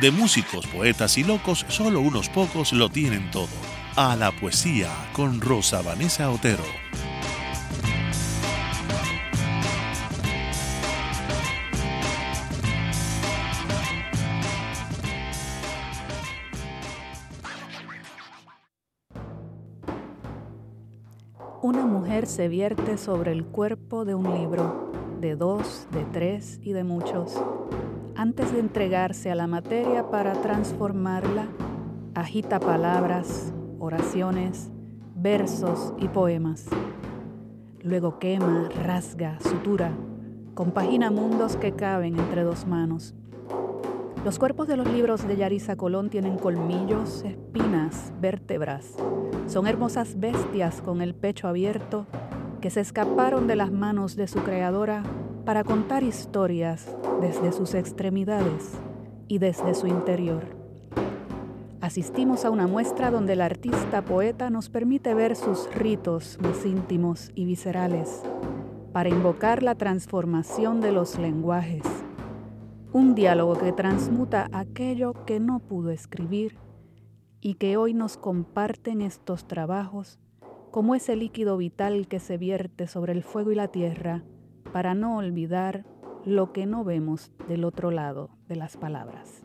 de músicos, poetas y locos, solo unos pocos lo tienen todo. A la poesía con Rosa Vanessa Otero. Una mujer se vierte sobre el cuerpo de un libro, de dos, de tres y de muchos. Antes de entregarse a la materia para transformarla, agita palabras, oraciones, versos y poemas. Luego quema, rasga, sutura, compagina mundos que caben entre dos manos. Los cuerpos de los libros de Yarisa Colón tienen colmillos, espinas, vértebras. Son hermosas bestias con el pecho abierto que se escaparon de las manos de su creadora para contar historias desde sus extremidades y desde su interior. Asistimos a una muestra donde el artista poeta nos permite ver sus ritos más íntimos y viscerales para invocar la transformación de los lenguajes un diálogo que transmuta aquello que no pudo escribir y que hoy nos comparten estos trabajos como ese líquido vital que se vierte sobre el fuego y la tierra para no olvidar lo que no vemos del otro lado de las palabras.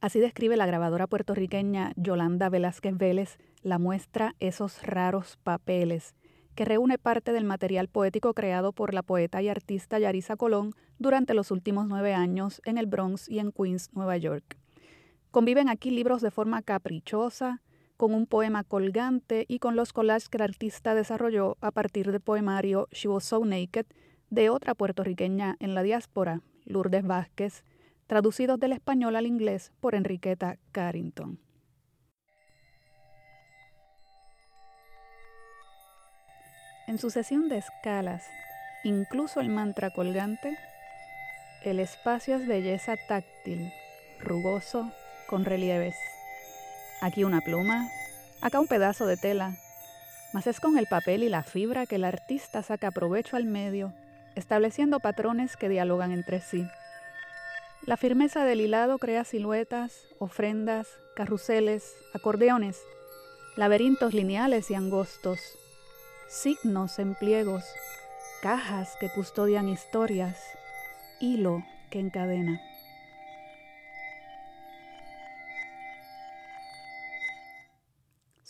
Así describe la grabadora puertorriqueña Yolanda Velázquez Vélez la muestra Esos raros papeles que reúne parte del material poético creado por la poeta y artista Yarisa Colón durante los últimos nueve años en el Bronx y en Queens, Nueva York. Conviven aquí libros de forma caprichosa, con un poema colgante y con los collages que el artista desarrolló a partir del poemario She Was So Naked de otra puertorriqueña en la diáspora, Lourdes Vázquez, traducidos del español al inglés por Enriqueta Carrington. En sucesión de escalas, incluso el mantra colgante, el espacio es belleza táctil, rugoso, con relieves. Aquí una pluma, acá un pedazo de tela, mas es con el papel y la fibra que el artista saca provecho al medio, estableciendo patrones que dialogan entre sí. La firmeza del hilado crea siluetas, ofrendas, carruseles, acordeones, laberintos lineales y angostos, signos en pliegos, cajas que custodian historias, hilo que encadena.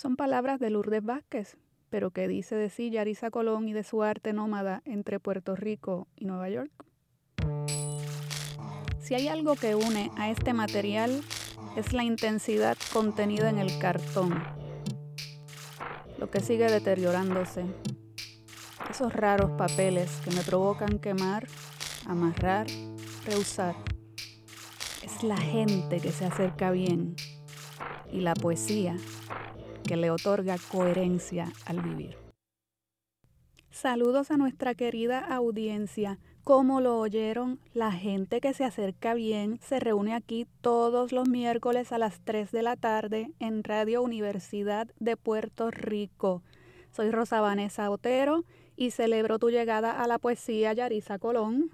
Son palabras de Lourdes Vázquez, pero que dice de sí Yarisa Colón y de su arte nómada entre Puerto Rico y Nueva York. Si hay algo que une a este material es la intensidad contenida en el cartón, lo que sigue deteriorándose. Esos raros papeles que me provocan quemar, amarrar, rehusar. Es la gente que se acerca bien y la poesía que le otorga coherencia al vivir. Saludos a nuestra querida audiencia. Como lo oyeron, la gente que se acerca bien se reúne aquí todos los miércoles a las 3 de la tarde en Radio Universidad de Puerto Rico. Soy Rosa Vanessa Otero y celebro tu llegada a la poesía Yarisa Colón.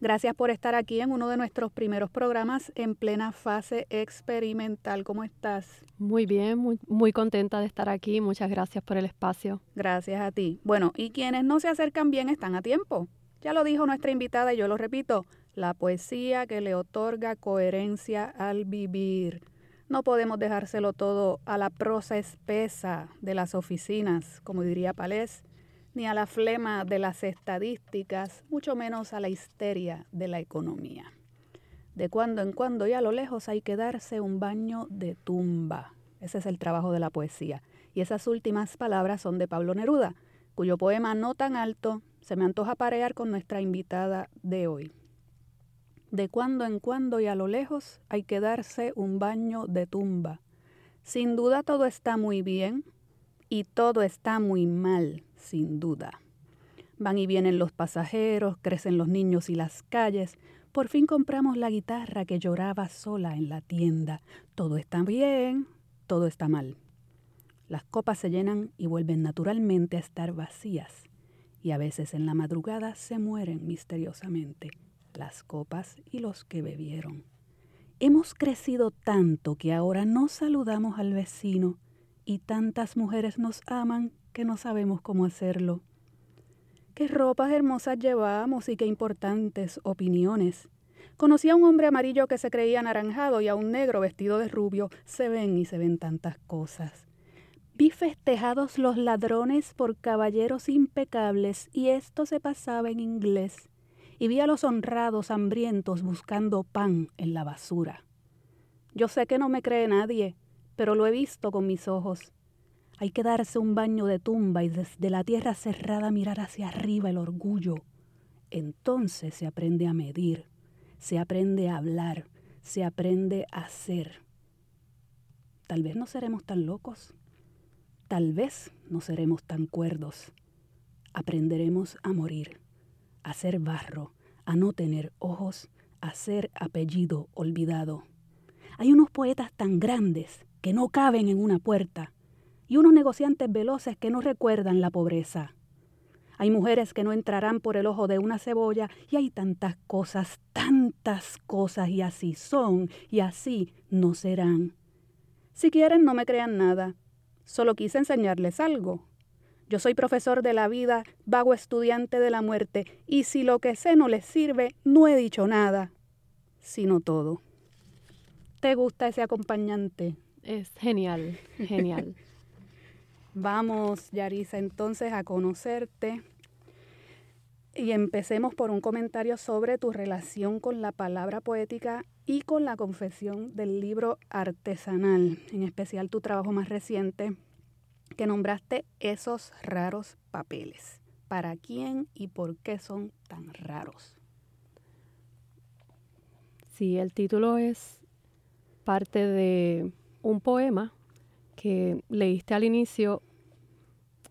Gracias por estar aquí en uno de nuestros primeros programas en plena fase experimental. ¿Cómo estás? Muy bien, muy, contenta de estar aquí. Muchas gracias por el espacio. Gracias a ti. Bueno, y quienes no se acercan bien están a tiempo. Ya lo dijo nuestra invitada y yo lo repito, la poesía que le otorga coherencia al vivir. No podemos dejárselo todo a la prosa espesa de las oficinas, como diría Palés, ni a la flema de las estadísticas, mucho menos a la histeria de la economía. De cuando en cuando y a lo lejos hay que darse un baño de tumba. Ese es el trabajo de la poesía. Y esas últimas palabras son de Pablo Neruda, cuyo poema No tan alto se me antoja parear con nuestra invitada de hoy. De cuando en cuando y a lo lejos hay que darse un baño de tumba. Sin duda todo está muy bien y todo está muy mal, sin duda. Van y vienen los pasajeros, crecen los niños y las calles. Por fin compramos la guitarra que lloraba sola en la tienda. Todo está bien, todo está mal. Las copas se llenan y vuelven naturalmente a estar vacías. Y a veces en la madrugada se mueren misteriosamente las copas y los que bebieron. Hemos crecido tanto que ahora no saludamos al vecino y tantas mujeres nos aman que no sabemos cómo hacerlo. Qué ropas hermosas llevamos y qué importantes opiniones. Conocí a un hombre amarillo que se creía anaranjado y a un negro vestido de rubio. Se ven y se ven tantas cosas. Vi festejados los ladrones por caballeros impecables y esto se pasaba en inglés y vi a los honrados hambrientos buscando pan en la basura. Yo sé que no me cree nadie, pero lo he visto con mis ojos. Hay que darse un baño de tumba y desde la tierra cerrada mirar hacia arriba el orgullo. Entonces se aprende a medir, se aprende a hablar, se aprende a ser. Tal vez no seremos tan locos, tal vez no seremos tan cuerdos. Aprenderemos a morir a ser barro, a no tener ojos, a ser apellido olvidado. Hay unos poetas tan grandes que no caben en una puerta y unos negociantes veloces que no recuerdan la pobreza. Hay mujeres que no entrarán por el ojo de una cebolla y hay tantas cosas, tantas cosas y así son y así no serán. Si quieren no me crean nada, solo quise enseñarles algo. Yo soy profesor de la vida, vago estudiante de la muerte, y si lo que sé no les sirve, no he dicho nada, sino todo. ¿Te gusta ese acompañante? Es genial, genial. Vamos, Yarisa, entonces a conocerte. Y empecemos por un comentario sobre tu relación con la palabra poética y con la confesión del libro artesanal, en especial tu trabajo más reciente, que nombraste esos raros papeles. ¿Para quién y por qué son tan raros? Sí, el título es parte de un poema que leíste al inicio.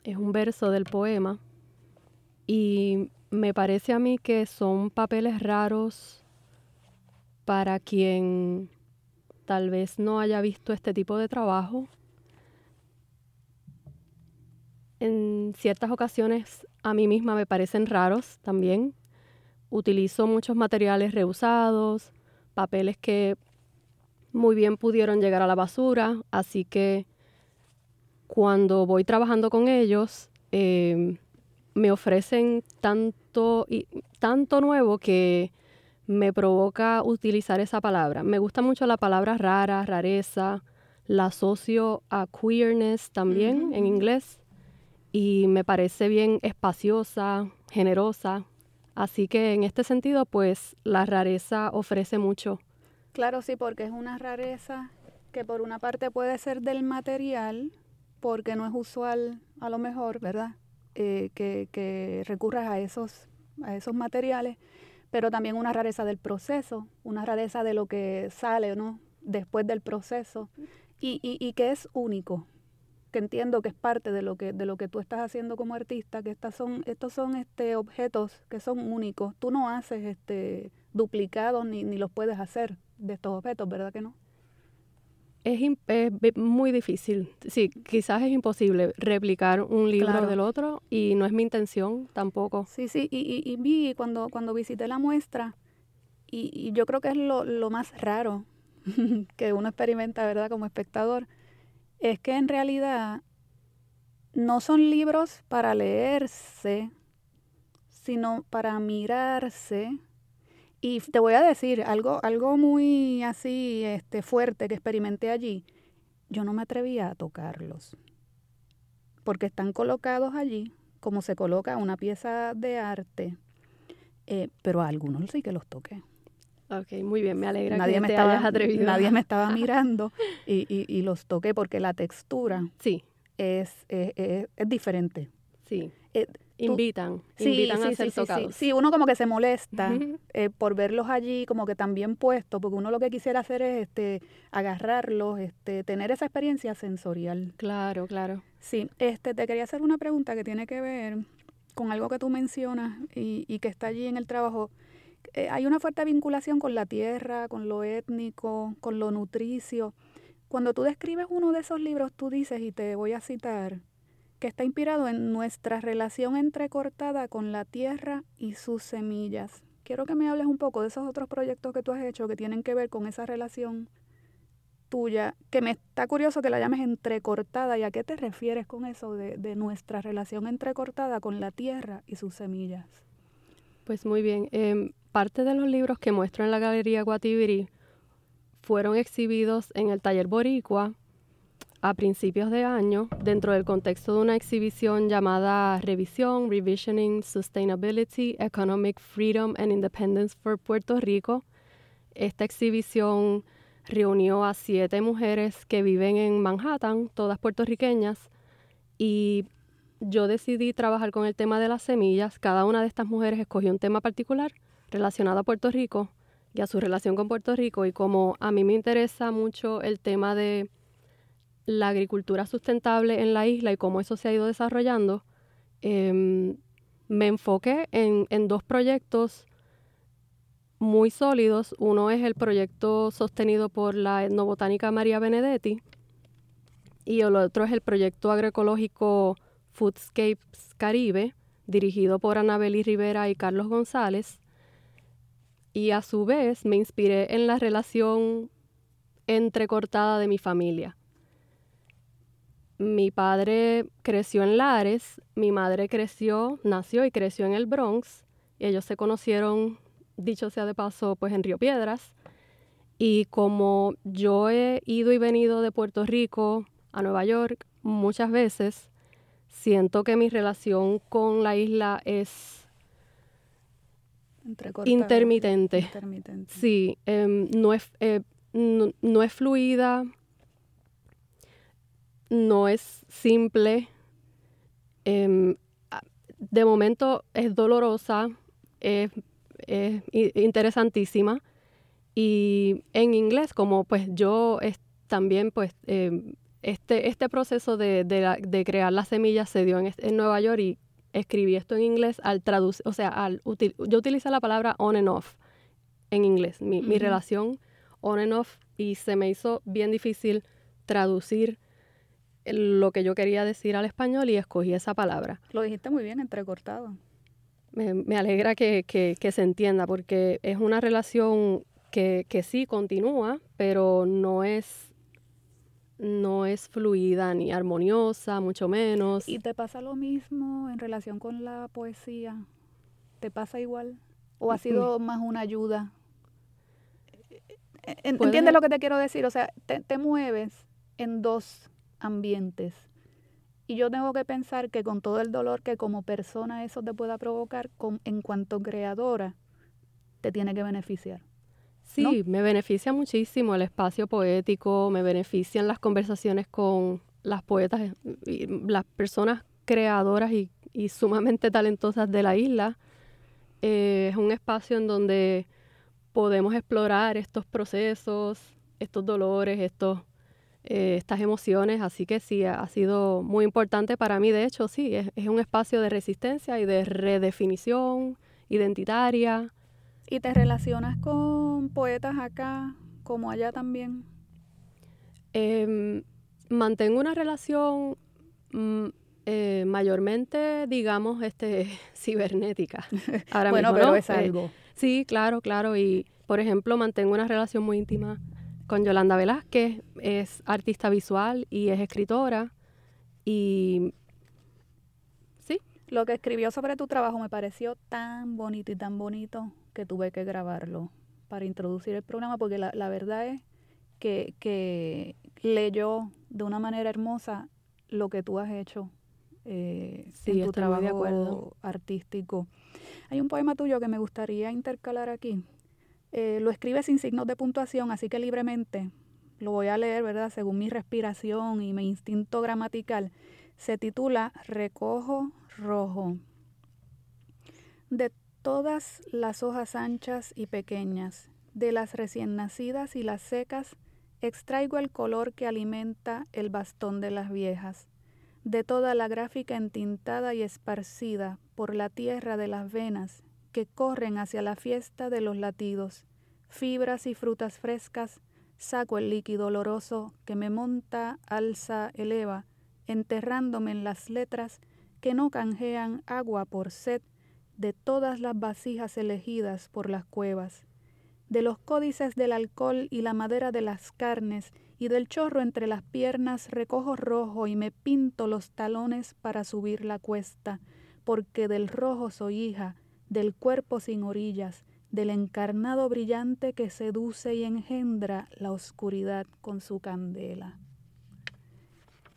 Es un verso del poema y me parece a mí que son papeles raros para quien tal vez no haya visto este tipo de trabajo en ciertas ocasiones a mí misma me parecen raros también. Utilizo muchos materiales reusados, papeles que muy bien pudieron llegar a la basura, así que cuando voy trabajando con ellos, em, me ofrecen tanto, y, tanto nuevo que me provoca utilizar esa palabra. Me gusta mucho la palabra rara, rareza, la asocio a queerness también en inglés y me parece bien espaciosa, generosa. Así que en este sentido, pues la rareza ofrece mucho. Claro, sí, porque es una rareza que por una parte puede ser del material, porque no es usual a lo mejor, ¿verdad? Eh, que, recurras a esos, a esos materiales, pero también una rareza del proceso, una rareza de lo que sale ¿no? después del proceso y, y, y que es único, que entiendo que es parte de lo que de lo que tú estás haciendo como artista, que estas son estos son este objetos que son únicos. Tú no haces este duplicados ni, ni los puedes hacer de estos objetos, ¿verdad que no? Es, muy difícil. Sí, quizás es imposible replicar un libro del otro y no es mi intención tampoco. Sí, sí, y, y, vi cuando, cuando visité la muestra y, y yo creo que es lo, lo más raro que uno experimenta, ¿verdad? Como espectador, es que en realidad no son libros para leerse, sino para mirarse. Y te voy a decir algo, algo muy así este, fuerte que experimenté allí. Yo no me atrevía a tocarlos, porque están colocados allí como se coloca una pieza de arte, eh, pero a algunos sí que los toqué. Ok, muy bien, me alegra nadie que me te estaba, hayas atrevido. Nadie me estaba mirando y, y, y, los toqué porque la textura sí. es, es, es, diferente. Sí. Eh, invitan, invitan a ser tocados. Sí, uno como que se molesta eh, por verlos allí como que también puestos, porque uno lo que quisiera hacer es este agarrarlos, este tener esa experiencia sensorial. Claro, claro. Sí, este te quería hacer una pregunta que tiene que ver con algo que tú mencionas y, y que está allí en el trabajo. Eh, hay una fuerte vinculación con la tierra, con lo étnico, con lo nutricio. Cuando tú describes uno de esos libros, tú dices, y te voy a citar, que está inspirado en nuestra relación entrecortada con la tierra y sus semillas. Quiero que me hables un poco de esos otros proyectos que tú has hecho que tienen que ver con esa relación tuya, que me está curioso que la llames entrecortada. ¿Y a qué te refieres con eso de, de nuestra relación entrecortada con la tierra y sus semillas? Pues muy bien. Em, parte de los libros que muestro en la Galería Guatibiri fueron exhibidos en el taller Boricua a principios de año dentro del contexto de una exhibición llamada Revisión, Revisioning, Sustainability, Economic Freedom and Independence for Puerto Rico. Esta exhibición reunió a siete mujeres que viven en Manhattan, todas puertorriqueñas, y yo decidí trabajar con el tema de las semillas. Cada una de estas mujeres escogió un tema particular relacionado a Puerto Rico y a su relación con Puerto Rico. Y como a mí me interesa mucho el tema de la agricultura sustentable en la isla y cómo eso se ha ido desarrollando, em, me enfoqué en, dos proyectos muy sólidos. Uno es el proyecto sostenido por la etnobotánica María Benedetti y el otro es el proyecto agroecológico Foodscapes Caribe, dirigido por Anabeli Rivera y Carlos González. Y a su vez me inspiré en la relación entrecortada de mi familia. Mi padre creció en Lares, mi madre creció, nació y creció en el Bronx. ellos se conocieron, dicho sea de paso, pues en Río Piedras. Y como yo he ido y venido de Puerto Rico a Nueva York muchas veces, siento que mi relación con la isla es intermitente. Sí, em, no, es, eh, no, es fluida, no es simple. Em, de momento es dolorosa, es, interesantísima. Y en inglés, como pues yo también pues em, este, este proceso de, de, crear las semillas se dio en, en, Nueva York y escribí esto en inglés al traducir, o sea, al yo utilicé la palabra on and off en inglés, mi, mi relación on and off, y se me hizo bien difícil traducir lo que yo quería decir al español y escogí esa palabra. Lo dijiste muy bien, entrecortado. Me, me alegra que, que, que, se entienda porque es una relación que, que sí continúa, pero no es no es fluida ni armoniosa, mucho menos. ¿Y te pasa lo mismo en relación con la poesía? ¿Te pasa igual? ¿O ha sido más una ayuda? ¿Entiendes lo que te quiero decir? O sea, te, mueves en dos ambientes. Y yo tengo que pensar que con todo el dolor que como persona eso te pueda provocar, en cuanto creadora, te tiene que beneficiar. Sí, me beneficia muchísimo el espacio poético, me benefician las conversaciones con las poetas, y las personas creadoras y, sumamente talentosas de la isla. Eh, es un espacio en donde podemos explorar estos procesos, estos dolores, estos, eh, estas emociones, así que sí, ha sido muy importante para mí. De hecho, sí, es un espacio de resistencia y de redefinición identitaria ¿Y te relacionas con poetas acá como allá también? Em, mantengo una relación mm, eh, mayormente, digamos, este, cibernética. Ahora bueno, pero es eh, algo. sí, claro, claro. Y, por ejemplo, mantengo una relación muy íntima con Yolanda Velázquez. Es artista visual y es escritora. Y sí. Lo que escribió sobre tu trabajo me pareció tan bonito y tan bonito que tuve que grabarlo para introducir el programa, porque la, la verdad es que, que, leyó de una manera hermosa lo que tú has hecho eh, en tu trabajo artístico. Hay un poema tuyo que me gustaría intercalar aquí. Eh, lo escribe sin signos de puntuación, así que libremente lo voy a leer, ¿verdad? Según mi respiración y mi instinto gramatical. Se titula Recojo Rojo De todas las hojas anchas y pequeñas, de las recién nacidas y las secas, extraigo el color que alimenta el bastón de las viejas, de toda la gráfica entintada y esparcida por la tierra de las venas que corren hacia la fiesta de los latidos, fibras y frutas frescas, saco el líquido oloroso que me monta, alza, eleva, enterrándome en las letras que no canjean agua por sed de todas las vasijas elegidas por las cuevas, de los códices del alcohol y la madera de las carnes, y del chorro entre las piernas recojo rojo y me pinto los talones para subir la cuesta, porque del rojo soy hija, del cuerpo sin orillas, del encarnado brillante que seduce y engendra la oscuridad con su candela.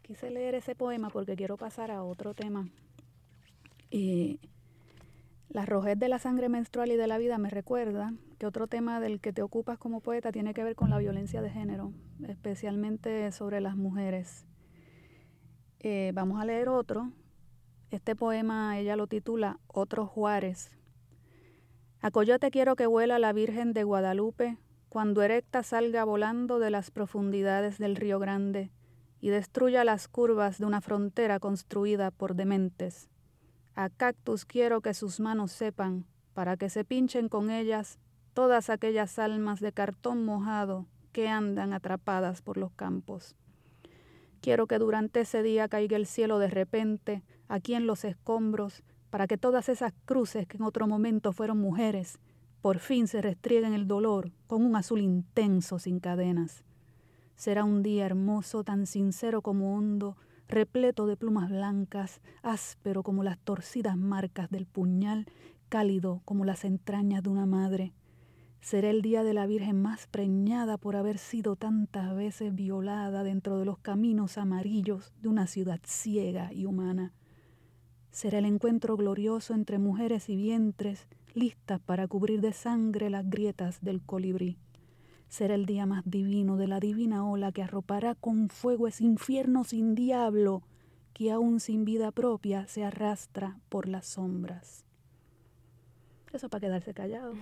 Quise leer ese poema porque quiero pasar a otro tema. Y la rojez de la sangre menstrual y de la vida me recuerda que otro tema del que te ocupas como poeta tiene que ver con la violencia de género, especialmente sobre las mujeres. Eh, vamos a leer otro. Este poema ella lo titula Otros Juárez. A Coyote quiero que vuela la Virgen de Guadalupe cuando erecta salga volando de las profundidades del Río Grande y destruya las curvas de una frontera construida por dementes a cactus quiero que sus manos sepan, para que se pinchen con ellas todas aquellas almas de cartón mojado que andan atrapadas por los campos. Quiero que durante ese día caiga el cielo de repente, aquí en los escombros, para que todas esas cruces que en otro momento fueron mujeres, por fin se restrieguen el dolor con un azul intenso sin cadenas. Será un día hermoso, tan sincero como hondo, repleto de plumas blancas, áspero como las torcidas marcas del puñal, cálido como las entrañas de una madre. Será el día de la Virgen más preñada por haber sido tantas veces violada dentro de los caminos amarillos de una ciudad ciega y humana. Será el encuentro glorioso entre mujeres y vientres, listas para cubrir de sangre las grietas del colibrí será el día más divino de la divina ola que arropará con fuego ese infierno sin diablo que aún sin vida propia se arrastra por las sombras. Eso para quedarse callado.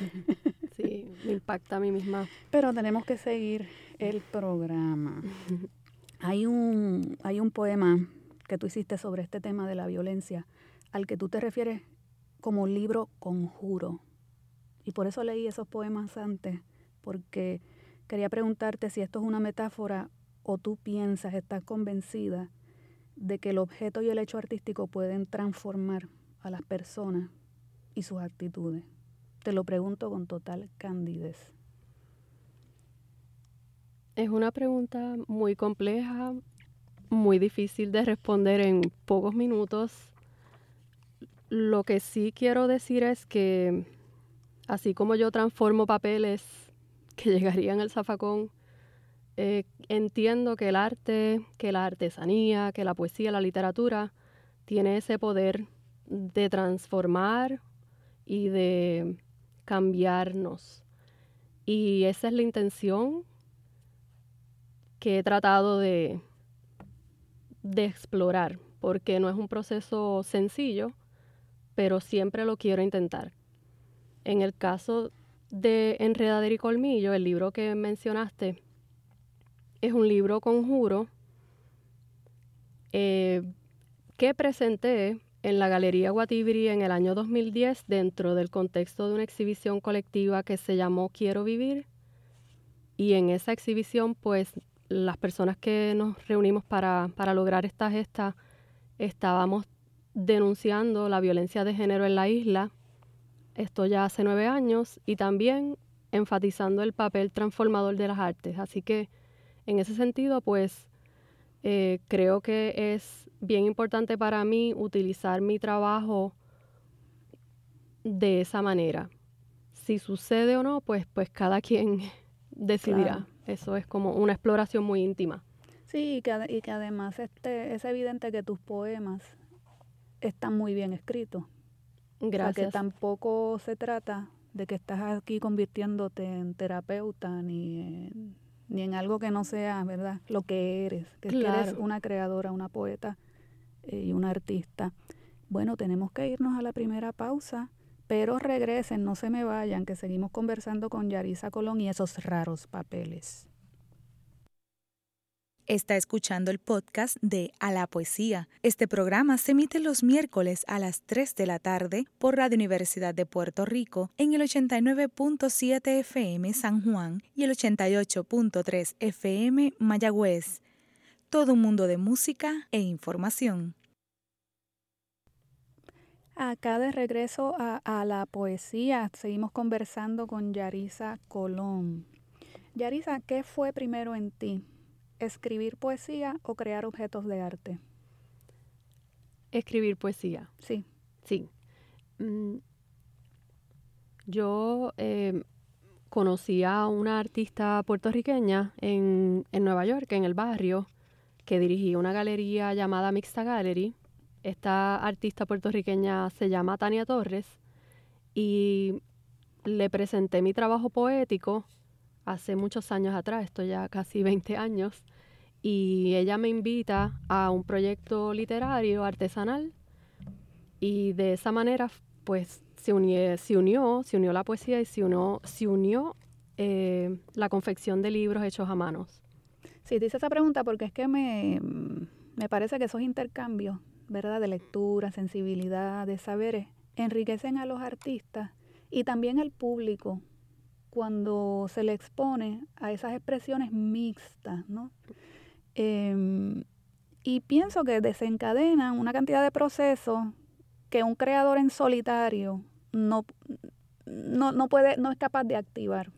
Sí, me impacta a mí misma. Pero tenemos que seguir el programa. Hay un, hay un poema que tú hiciste sobre este tema de la violencia, al que tú te refieres como libro conjuro. Y por eso leí esos poemas antes, porque quería preguntarte si esto es una metáfora o tú piensas, estás convencida de que el objeto y el hecho artístico pueden transformar a las personas y sus actitudes. Te lo pregunto con total candidez. Es una pregunta muy compleja, muy difícil de responder en pocos minutos. Lo que sí quiero decir es que así como yo transformo papeles que llegarían al zafacón. Eh, entiendo que el arte, que la artesanía, que la poesía, la literatura, tiene ese poder de transformar y de cambiarnos. Y esa es la intención que he tratado de, de explorar, porque no es un proceso sencillo, pero siempre lo quiero intentar. En el caso de Enredadera y Colmillo, el libro que mencionaste, es un libro conjuro eh, que presenté en la Galería Guatibri en el año 2010 dentro del contexto de una exhibición colectiva que se llamó Quiero Vivir. Y en esa exhibición, pues las personas que nos reunimos para, para lograr esta gesta estábamos denunciando la violencia de género en la isla esto ya hace nueve años, y también enfatizando el papel transformador de las artes. Así que en ese sentido, pues eh, creo que es bien importante para mí utilizar mi trabajo de esa manera. Si sucede o no, pues, pues cada quien decidirá. Eso es como una exploración muy íntima. Sí, y que, y que además este, es evidente que tus poemas están muy bien escritos. Gracias. que tampoco se trata de que estás aquí convirtiéndote en terapeuta ni en, ni en algo que no sea, ¿verdad? Lo que eres, que, eres una creadora, una poeta eh, y una artista. Bueno, tenemos que irnos a la primera pausa. Pero regresen, no se me vayan, que seguimos conversando con Yarisa Colón y esos raros papeles. Está escuchando el podcast de A la Poesía. Este programa se emite los miércoles a las 3 de la tarde por Radio Universidad de Puerto Rico en el 89.7 FM San Juan y el 88.3 FM Mayagüez. Todo un mundo de música e información. Acá de regreso a, a la poesía, seguimos conversando con Yarisa Colón. Yarisa, ¿qué fue primero en ti? escribir poesía o crear objetos de arte? Escribir poesía. Sí. Sí. Mm, yo eh, conocí a una artista puertorriqueña en, en, Nueva York, en el barrio, que dirigía una galería llamada Mixta Gallery. Esta artista puertorriqueña se llama Tania Torres y le presenté mi trabajo poético hace muchos años atrás, esto ya casi 20 años, y ella me invita a un proyecto literario artesanal y de esa manera pues se, unió, se unió la poesía y se unió, se unió eh, la confección de libros hechos a manos. Sí, te hice esa pregunta porque es que me, me parece que esos intercambios, ¿verdad? De lectura, sensibilidad, de saberes, enriquecen a los artistas y también al público cuando se le expone a esas expresiones mixtas, ¿no? Em, y pienso que desencadenan una cantidad de procesos que un creador en solitario no, no, puede, no es capaz de activar.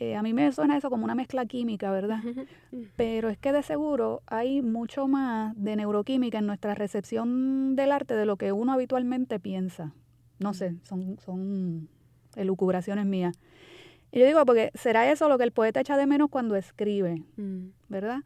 Eh, a mí me suena eso como una mezcla química, ¿verdad? Pero es que de seguro hay mucho más de neuroquímica en nuestra recepción del arte de lo que uno habitualmente piensa. No sé, son, son elucubraciones mías. Y yo digo, porque será eso lo que el poeta echa de menos cuando escribe, mm. ¿verdad?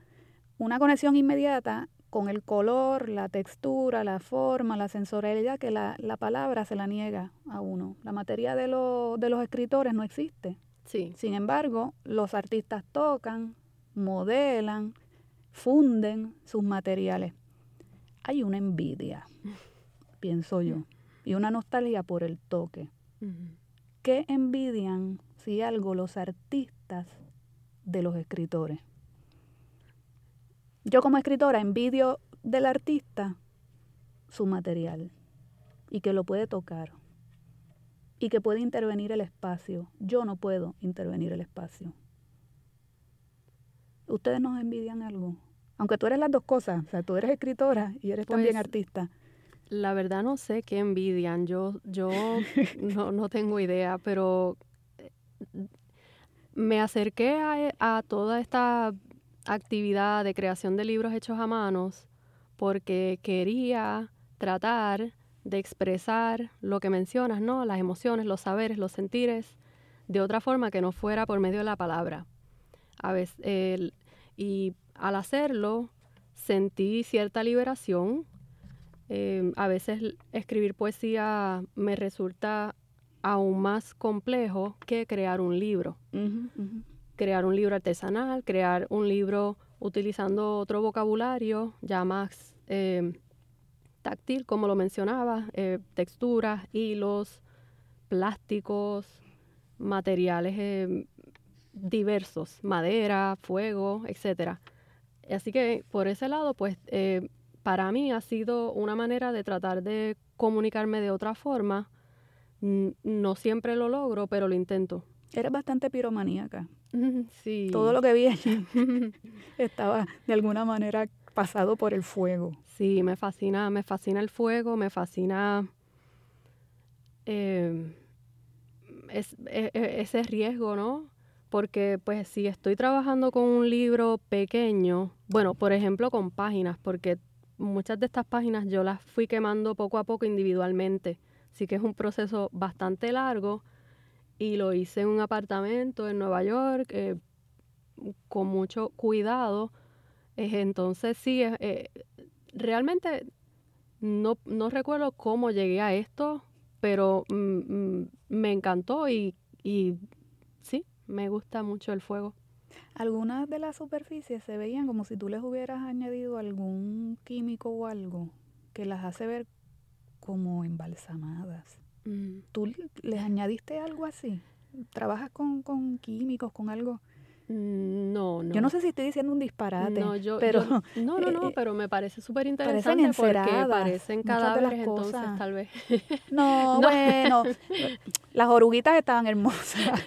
Una conexión inmediata con el color, la textura, la forma, la sensorialidad que la, palabra se la niega a uno. La materia de, de los escritores no existe. Sí. Sin embargo, los artistas tocan, modelan, funden sus materiales. Hay una envidia, pienso yo, y una nostalgia por el toque. ¿Qué envidian si algo, los artistas de los escritores. Yo como escritora envidio del artista su material y que lo puede tocar y que puede intervenir el espacio. Yo no puedo intervenir el espacio. ¿Ustedes nos envidian algo? Aunque tú eres las dos cosas, o sea, tú eres escritora y eres también pues, artista. La verdad no sé qué envidian, yo, yo no, no tengo idea, pero me acerqué a, toda esta actividad de creación de libros hechos a manos porque quería tratar de expresar lo que mencionas, ¿no? Las emociones, los saberes, los sentires, de otra forma que no fuera por medio de la palabra. A veces, y al hacerlo, sentí cierta liberación. Eh, a veces escribir poesía me resulta aún más complejo que crear un libro. Crear un libro artesanal, crear un libro utilizando otro vocabulario ya más eh, táctil, como lo mencionaba, eh, texturas, hilos, plásticos, materiales eh, diversos, madera, fuego, etc. Así que por ese lado, pues para mí ha sido una manera de tratar de comunicarme de otra forma no siempre lo logro, pero lo intento. Eres bastante piromaníaca. Sí. Todo lo que vi allí estaba de alguna manera pasado por el fuego. Sí, me fascina, me fascina el fuego, me fascina eh, e, e, ese riesgo, ¿no? Porque pues si estoy trabajando con un libro pequeño, bueno, por ejemplo con páginas, porque muchas de estas páginas yo las fui quemando poco a poco individualmente Así que es un proceso bastante largo y lo hice en un apartamento en Nueva York eh, con mucho cuidado. Entonces sí, eh, realmente no, no, recuerdo cómo llegué a esto, pero mm, mm, me encantó y, y sí, me gusta mucho el fuego. Algunas de las superficies se veían como si tú les hubieras añadido algún químico o algo que las hace ver como embalsamadas. Mm. ¿Tú les añadiste algo así? ¿Trabajas con, con químicos, con algo? Mm, No, no. Yo no sé si estoy diciendo un disparate, No, yo- pero yo- no, no, no, eh, pero me parece súper interesante porque parecen muchas de las cadáveres, entonces cosas. tal vez. no, No. bueno, las oruguitas estaban hermosas.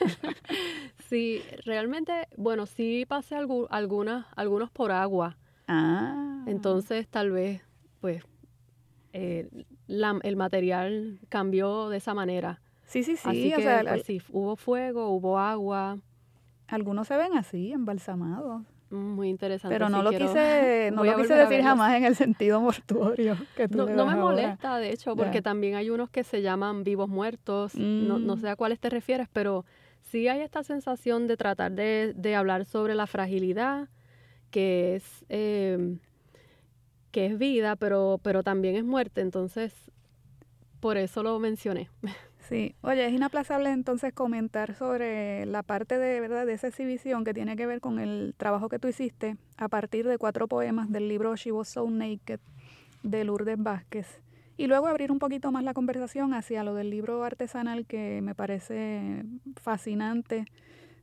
sí, realmente, bueno, sí pasé algu- algunas, algunos por agua, ah, entonces tal vez, pues, eh, la- el material cambió de esa manera. sí, sí, sí, Así o que, sea, pues, sí, hubo fuego, hubo agua, algunos se ven así, embalsamados. muy interesante. Pero no lo quiero- quise, no lo quise decir jamás en el sentido mortuorio que tú No, me ahora. molesta, de hecho, porque también hay unos que se llaman vivos muertos. No, no Mm. sé a cuáles te refieres, pero sí hay esta sensación de tratar de, de hablar sobre la fragilidad, que es, eh, que es vida, pero, pero también es muerte. Entonces, por eso lo mencioné. Sí, oye, es inaplazable entonces comentar sobre la parte de verdad de esa exhibición que tiene que ver con el trabajo que tú hiciste a partir de cuatro poemas del libro She Was So Naked de Lourdes Vázquez. Y luego abrir un poquito más la conversación hacia lo del libro artesanal que me parece fascinante,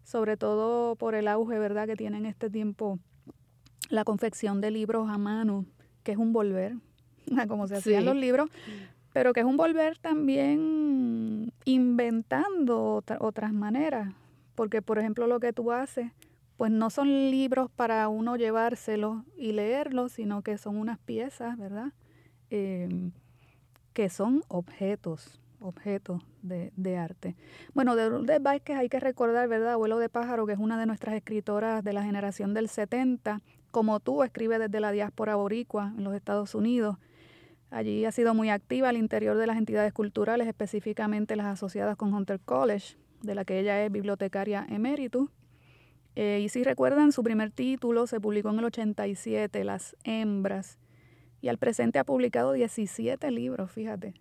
sobre todo por el auge, ¿verdad?, que tiene en este tiempo la confección de libros a mano, que es un volver, como se hacían Sí. los libros, pero que es un volver también inventando otra- otras maneras, porque por ejemplo lo que tú haces, pues no son libros para uno llevárselos y leerlos, sino que son unas piezas, ¿verdad? Eh, que son objetos, objetos de, de arte. Bueno, de Lourdes Vázquez hay que recordar, ¿verdad? Abuelo de Pájaro, que es una de nuestras escritoras de la generación del 70, como tú, escribe desde la diáspora boricua en los Estados Unidos. Allí ha sido muy activa al interior de las entidades culturales, específicamente las asociadas con Hunter College, de la que ella es bibliotecaria emeritus. Eh, y si recuerdan, su primer título se publicó en el 87, Las Hembras, y al presente ha publicado 17 libros, fíjate,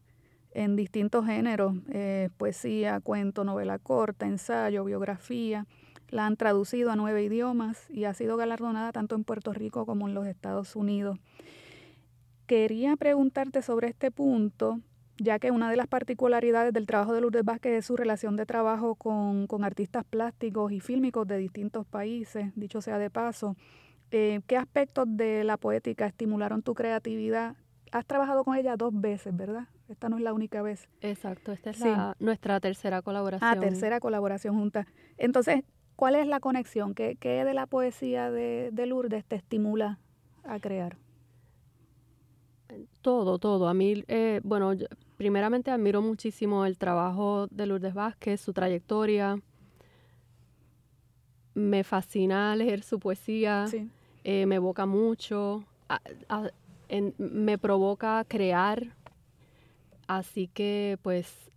en distintos géneros, eh, poesía, cuento, novela corta, ensayo, biografía. La han traducido a nueve idiomas y ha sido galardonada tanto en Puerto Rico como en los Estados Unidos. Quería preguntarte sobre este punto, ya que una de las particularidades del trabajo de Lourdes Vázquez es su relación de trabajo con, con artistas plásticos y fílmicos de distintos países, dicho sea de paso. Eh, ¿Qué aspectos de la poética estimularon tu creatividad? Has trabajado con ella dos veces, ¿verdad? Esta no es la única vez. Exacto, esta es Sí. la- nuestra tercera colaboración. Ah, tercera colaboración junta. Entonces, ¿cuál es la conexión? ¿Qué, qué de la poesía de, de Lourdes te estimula a crear? Todo, todo. A mí, eh, bueno, yo- primeramente admiro muchísimo el trabajo de Lourdes Vázquez, su trayectoria. Me fascina leer su poesía, Sí. eh, me evoca mucho, a- a- en- me provoca crear. Así que, pues,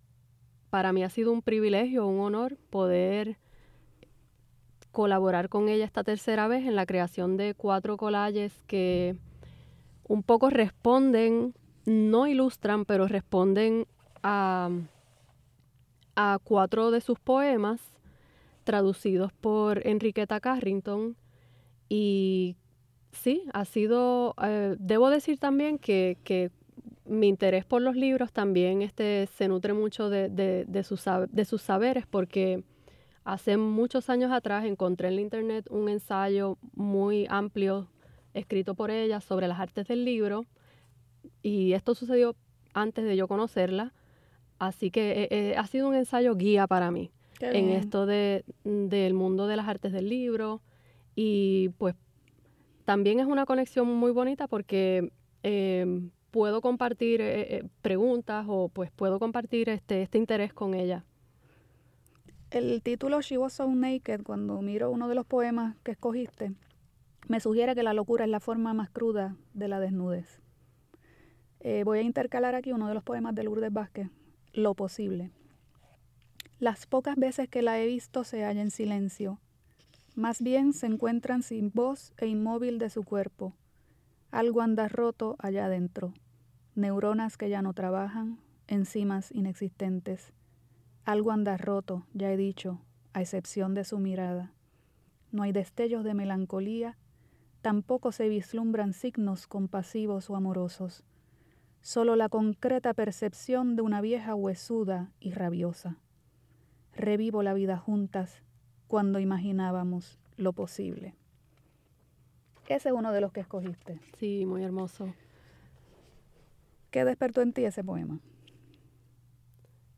para mí ha sido un privilegio, un honor poder colaborar con ella esta tercera vez en la creación de cuatro collages que un poco responden, no ilustran, pero responden a, a cuatro de sus poemas traducidos por Enriqueta Carrington. Y sí, ha sido, eh, debo decir también que, que mi interés por los libros también este, se nutre mucho de, de, sus, de sus saberes porque hace muchos años atrás encontré en la internet un ensayo muy amplio escrito por ella sobre las artes del libro y esto sucedió antes de yo conocerla, así que eh, eh, ha sido un ensayo guía para mí Qué en bien. esto de, del mundo de las artes del libro y pues también es una conexión muy bonita porque eh, puedo compartir eh, preguntas o pues puedo compartir este, este interés con ella. El título She Was So Naked, cuando miro uno de los poemas que escogiste, me sugiere que la locura es la forma más cruda de la desnudez. Eh, voy a intercalar aquí uno de los poemas de Lourdes Vázquez, Lo posible. Las pocas veces que la he visto se halla en silencio. Más bien se encuentran sin voz e inmóvil de su cuerpo. Algo anda roto allá adentro. Neuronas que ya no trabajan, enzimas inexistentes. Algo anda roto, ya he dicho, a excepción de su mirada. No hay destellos de melancolía, tampoco se vislumbran signos compasivos o amorosos. solo la concreta percepción de una vieja huesuda y rabiosa. Revivo la vida juntas cuando imaginábamos lo posible. Ese es uno de los que escogiste. Sí, muy hermoso. ¿Qué despertó en ti ese poema?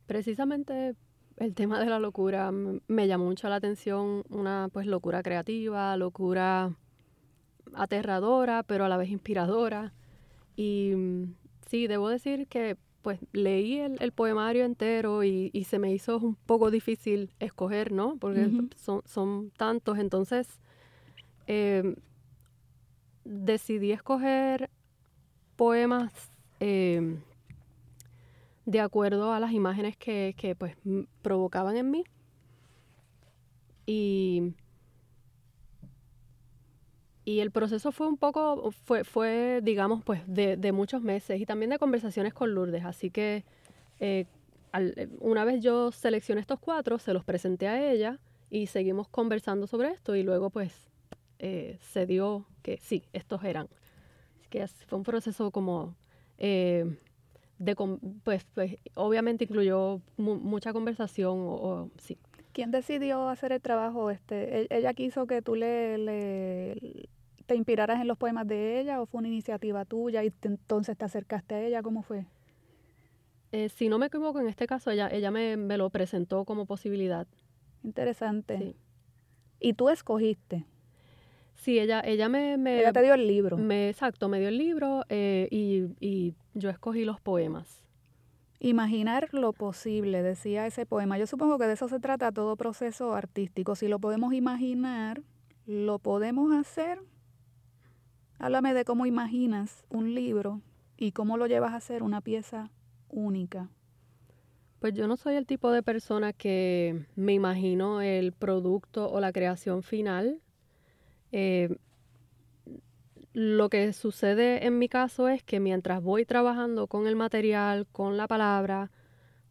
Precisamente el tema de la locura me llamó mucho la atención, una pues locura creativa, locura aterradora, pero a la vez inspiradora. Y mm, sí, debo decir que pues leí el, poemario entero y, se me hizo un poco difícil escoger, ¿no? Porque son, son, tantos. Entonces, em, decidí escoger poemas em, de acuerdo a las imágenes que, que pues provocaban en mí. Y y el proceso fue un poco, fue, fue digamos, pues de, de muchos meses y también de conversaciones con Lourdes. Así que eh, una vez yo seleccioné estos cuatro, se los presenté a ella y seguimos conversando sobre esto y luego pues eh, se dio que sí, estos eran. Así que fue un proceso como eh, de, pues, pues obviamente incluyó mucha conversación o, sí. ¿Quién decidió hacer el trabajo? Este, e, ella quiso que tú le, le, te inspiraras en los poemas de ella o fue una iniciativa tuya y entonces te acercaste a ella? ¿Cómo fue? Eh, si no me equivoco, en este caso ella, ella me, lo presentó como posibilidad. Interesante. ¿Y tú escogiste? Sí, ella, ella me, Ella te dio el libro. Me, exacto, me dio el libro eh, y, y yo escogí los poemas. Imaginar lo posible, decía ese poema. Yo supongo que de eso se trata todo proceso artístico. Si lo podemos imaginar, lo podemos hacer Háblame de cómo imaginas un libro y cómo lo llevas a hacer una pieza única. Pues yo no soy el tipo de persona que me imagino el producto o la creación final. Eh, lo que sucede en mi caso es que mientras voy trabajando con el material, con la palabra,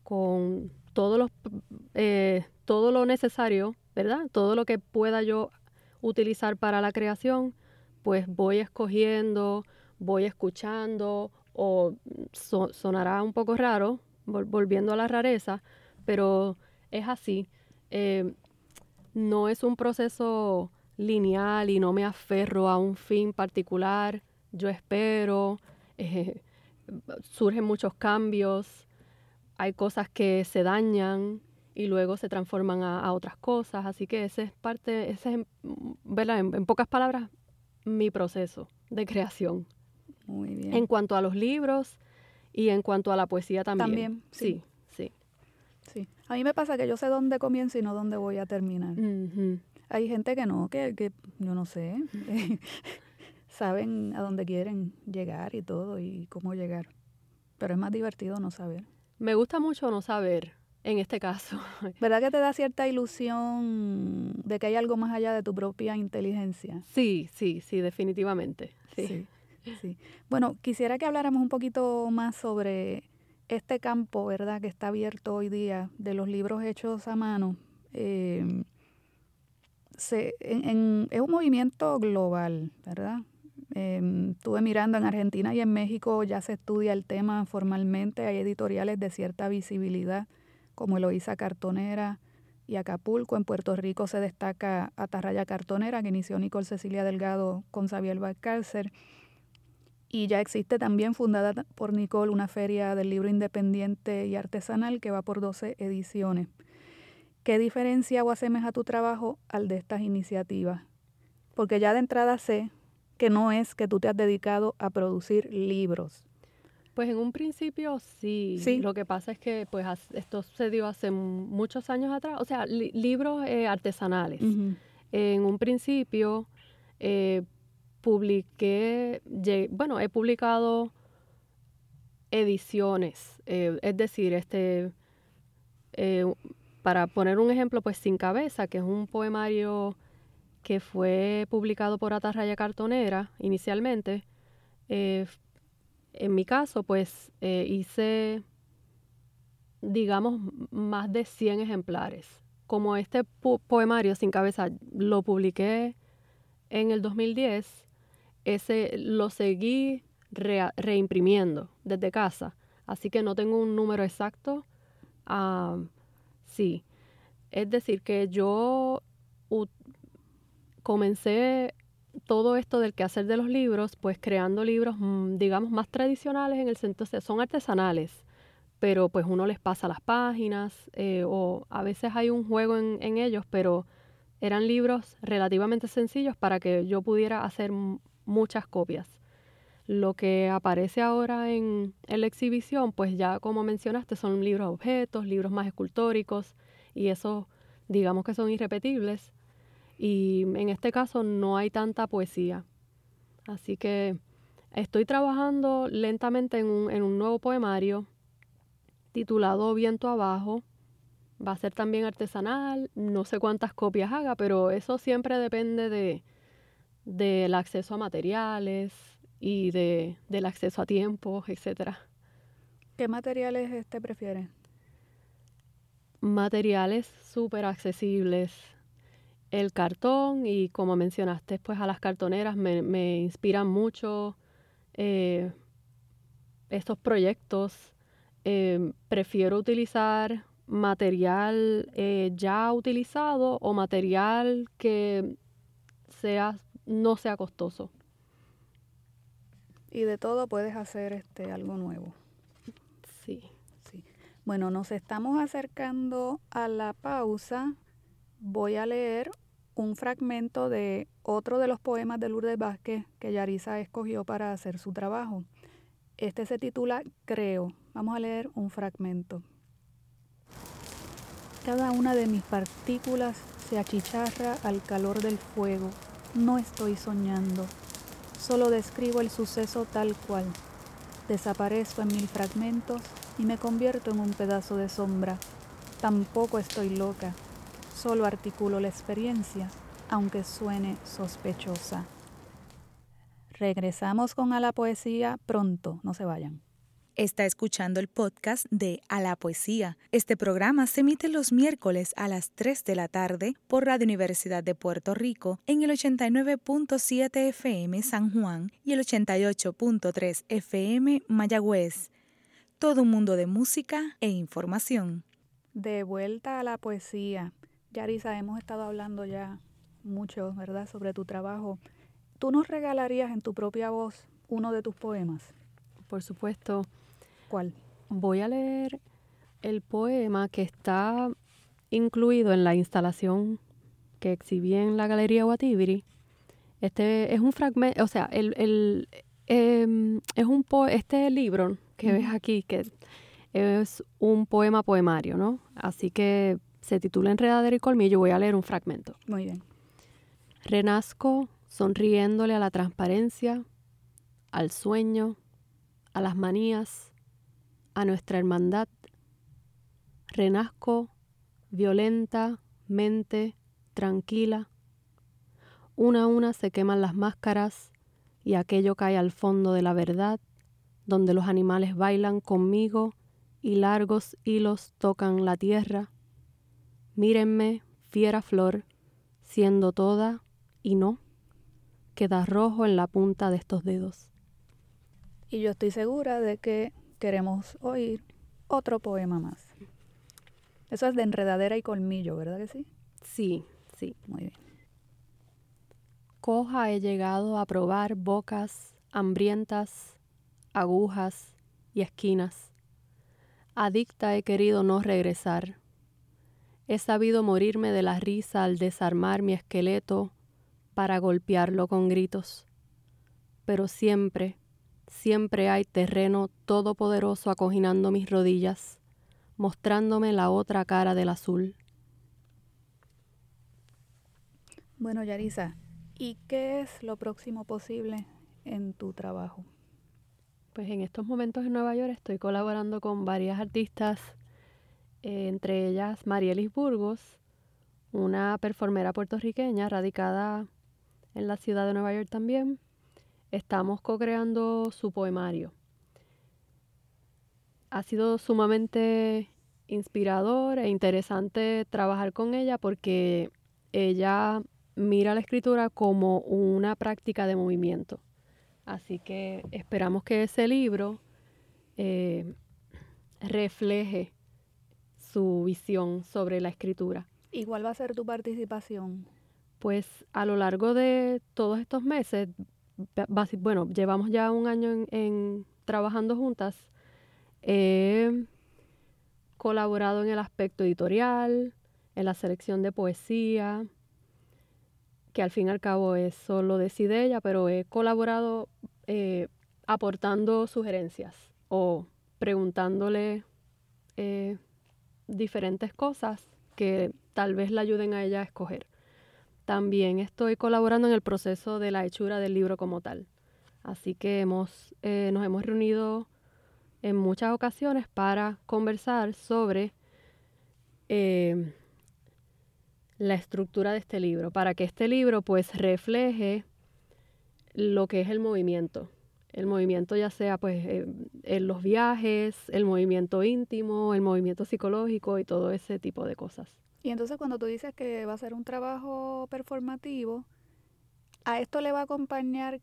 con todo, los, eh, todo lo necesario, ¿verdad? Todo lo que pueda yo utilizar para la creación, pues voy escogiendo, voy escuchando o sonará un poco raro, volviendo a la rareza, pero es así. Eh, no es un proceso lineal y no me aferro a un fin particular. Yo espero, eh, surgen muchos cambios, hay cosas que se dañan y luego se transforman a, otras cosas. Así que ese es parte, ese es, ¿verdad? en pocas palabras, mi proceso de creación. Muy bien. En cuanto a los libros y en cuanto a la poesía también. También, sí. Sí, sí. A mí me pasa que yo sé dónde comienzo y no dónde voy a terminar. Hay gente que no, que, que yo no sé, saben a dónde quieren llegar y todo y cómo llegar. Pero es más divertido no saber. Me gusta mucho no saber en este caso. ¿Verdad que te da cierta ilusión de que hay algo más allá de tu propia inteligencia? Sí, sí, sí, definitivamente. Sí. sí, Bueno, quisiera que habláramos un poquito más sobre este campo, ¿verdad?, que está abierto hoy día de los libros hechos a mano. Eh, es un movimiento global, ¿verdad? Eh, estuve mirando en Argentina y en México ya se estudia el tema formalmente, hay editoriales de cierta visibilidad como Eloísa Cartonera y Acapulco. En Puerto Rico se destaca Atarraya Cartonera, que inició Nicole Cecilia Delgado con Xavier Balcárcer. Y ya existe también, fundada por Nicole, una feria del libro independiente y artesanal que va por 12 ediciones. ¿Qué diferencia o asemeja tu trabajo al de estas iniciativas? Porque ya de entrada sé que no es que tú te has dedicado a producir libros, pues en un principio sí. Lo que pasa es que pues esto sucedió hace muchos años atrás. O sea, libros eh, artesanales. En un principio eh, publiqué, bueno, he publicado ediciones. Eh, es decir, este, para poner un ejemplo, pues Sin Cabeza, que es un poemario que fue publicado por Atarraya Cartonera inicialmente, en mi caso, pues eh, hice, digamos, más de 100 ejemplares. Como este poemario sin cabeza lo publiqué en el 2010, ese lo seguí reimprimiendo desde casa. Así que no tengo un número exacto. Ah, sí. Es decir, que yo comencé todo esto del quehacer de los libros, pues creando libros, mm, digamos, más tradicionales en el sentido son artesanales, pero pues uno les pasa las páginas eh, o a veces hay un juego en, en, ellos, pero eran libros relativamente sencillos para que yo pudiera hacer muchas copias. Lo que aparece ahora en, en la exhibición, pues ya como mencionaste, son libros objetos, libros más escultóricos y esos digamos que son irrepetibles y en este caso no hay tanta poesía. Así que estoy trabajando lentamente en un, en un nuevo poemario titulado Viento Abajo. Va a ser también artesanal, no sé cuántas copias haga, pero eso siempre depende de del acceso a materiales y de, del acceso a tiempo, etcétera. ¿Qué materiales te este prefiere? Materiales súper accesibles, el cartón y como mencionaste, pues a las cartoneras me, inspiran mucho eh, estos proyectos. Eh, prefiero utilizar material eh, ya utilizado o material que sea, no sea costoso. Y de todo puedes hacer este algo nuevo. Sí. Sí. Bueno, nos estamos acercando a la pausa voy a leer un fragmento de otro de los poemas de Lourdes Vázquez que Yarisa escogió para hacer su trabajo. Este se titula Creo. Vamos a leer un fragmento. Cada una de mis partículas se achicharra al calor del fuego. No estoy soñando. Solo describo el suceso tal cual. Desaparezco en mil fragmentos y me convierto en un pedazo de sombra. Tampoco estoy loca Solo articulo la experiencia, aunque suene sospechosa. Regresamos con A la Poesía pronto, no se vayan. Está escuchando el podcast de A la Poesía. Este programa se emite los miércoles a las 3 de la tarde por Radio Universidad de Puerto Rico en el 89.7 FM San Juan y el 88.3 FM Mayagüez. Todo un mundo de música e información. De vuelta a la poesía. Yarisa, hemos estado hablando ya mucho, ¿verdad?, sobre tu trabajo. ¿Tú nos regalarías en tu propia voz uno de tus poemas? Por supuesto. ¿Cuál? Voy a leer el poema que está incluido en la instalación que exhibí en la Galería Guatibiri. Este es un fragmento, o sea, el, el em, es un este libro que ves aquí, que es un poema poemario, ¿no? Así que se titula Enredadera y Colmillo. Voy a leer un fragmento. Muy bien. Renazco sonriéndole a la transparencia, al sueño, a las manías, a nuestra hermandad. Renazco violenta, mente, tranquila. Una a una se queman las máscaras y aquello cae al fondo de la verdad, donde los animales bailan conmigo y largos hilos tocan la tierra Mírenme, fiera flor, siendo toda y no, queda rojo en la punta de estos dedos. Y yo estoy segura de que queremos oír otro poema más. Eso es de enredadera y colmillo, ¿verdad que sí? Sí, sí. Muy bien. Coja he llegado a probar bocas hambrientas, agujas y esquinas. Adicta he querido no regresar He sabido morirme de la risa al desarmar mi esqueleto para golpearlo con gritos. Pero siempre, siempre hay terreno todopoderoso acoginando mis rodillas, mostrándome la otra cara del azul. Bueno, Yarisa, ¿y qué es lo próximo posible en tu trabajo? Pues en estos momentos en Nueva York estoy colaborando con varias artistas eh, entre ellas Marielis Burgos, una performera puertorriqueña radicada en la ciudad de Nueva York también. Estamos co-creando su poemario. Ha sido sumamente inspirador e interesante trabajar con ella porque ella mira la escritura como una práctica de movimiento. Así que esperamos que ese libro eh, refleje su visión sobre la escritura. ¿Y cuál va a ser tu participación? Pues a lo largo de todos estos meses, bueno, llevamos ya un año en, trabajando juntas, he colaborado en el aspecto editorial, en la selección de poesía, que al fin y al cabo eso lo decide ella, pero he colaborado eh, aportando sugerencias o preguntándole eh, diferentes cosas que tal vez la ayuden a ella a escoger. También estoy colaborando en el proceso de la hechura del libro como tal. Así que hemos, eh, nos hemos reunido en muchas ocasiones para conversar sobre la estructura de este libro, para que este libro pues refleje lo que es el movimiento. El movimiento ya sea pues eh, en los viajes, el movimiento íntimo, el movimiento psicológico y todo ese tipo de cosas. Y entonces cuando tú dices que va a ser un trabajo performativo, ¿a esto le va a acompañar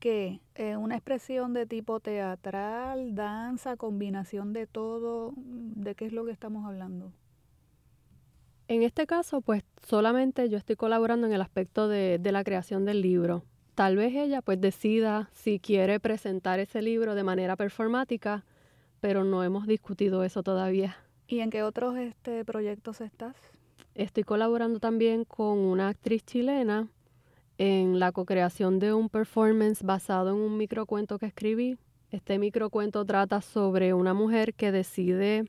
qué? Eh, ¿Una expresión de tipo teatral, danza, combinación de todo? ¿De qué es lo que estamos hablando? En este caso, pues solamente yo estoy colaborando en el aspecto de, la creación del libro. Tal vez ella pues decida si quiere presentar ese libro de manera performática, pero no hemos discutido eso todavía. ¿Y en qué otros este, proyectos estás? Estoy colaborando también con una actriz chilena en la co-creación de un performance basado en un microcuento que escribí. Este microcuento trata sobre una mujer que decide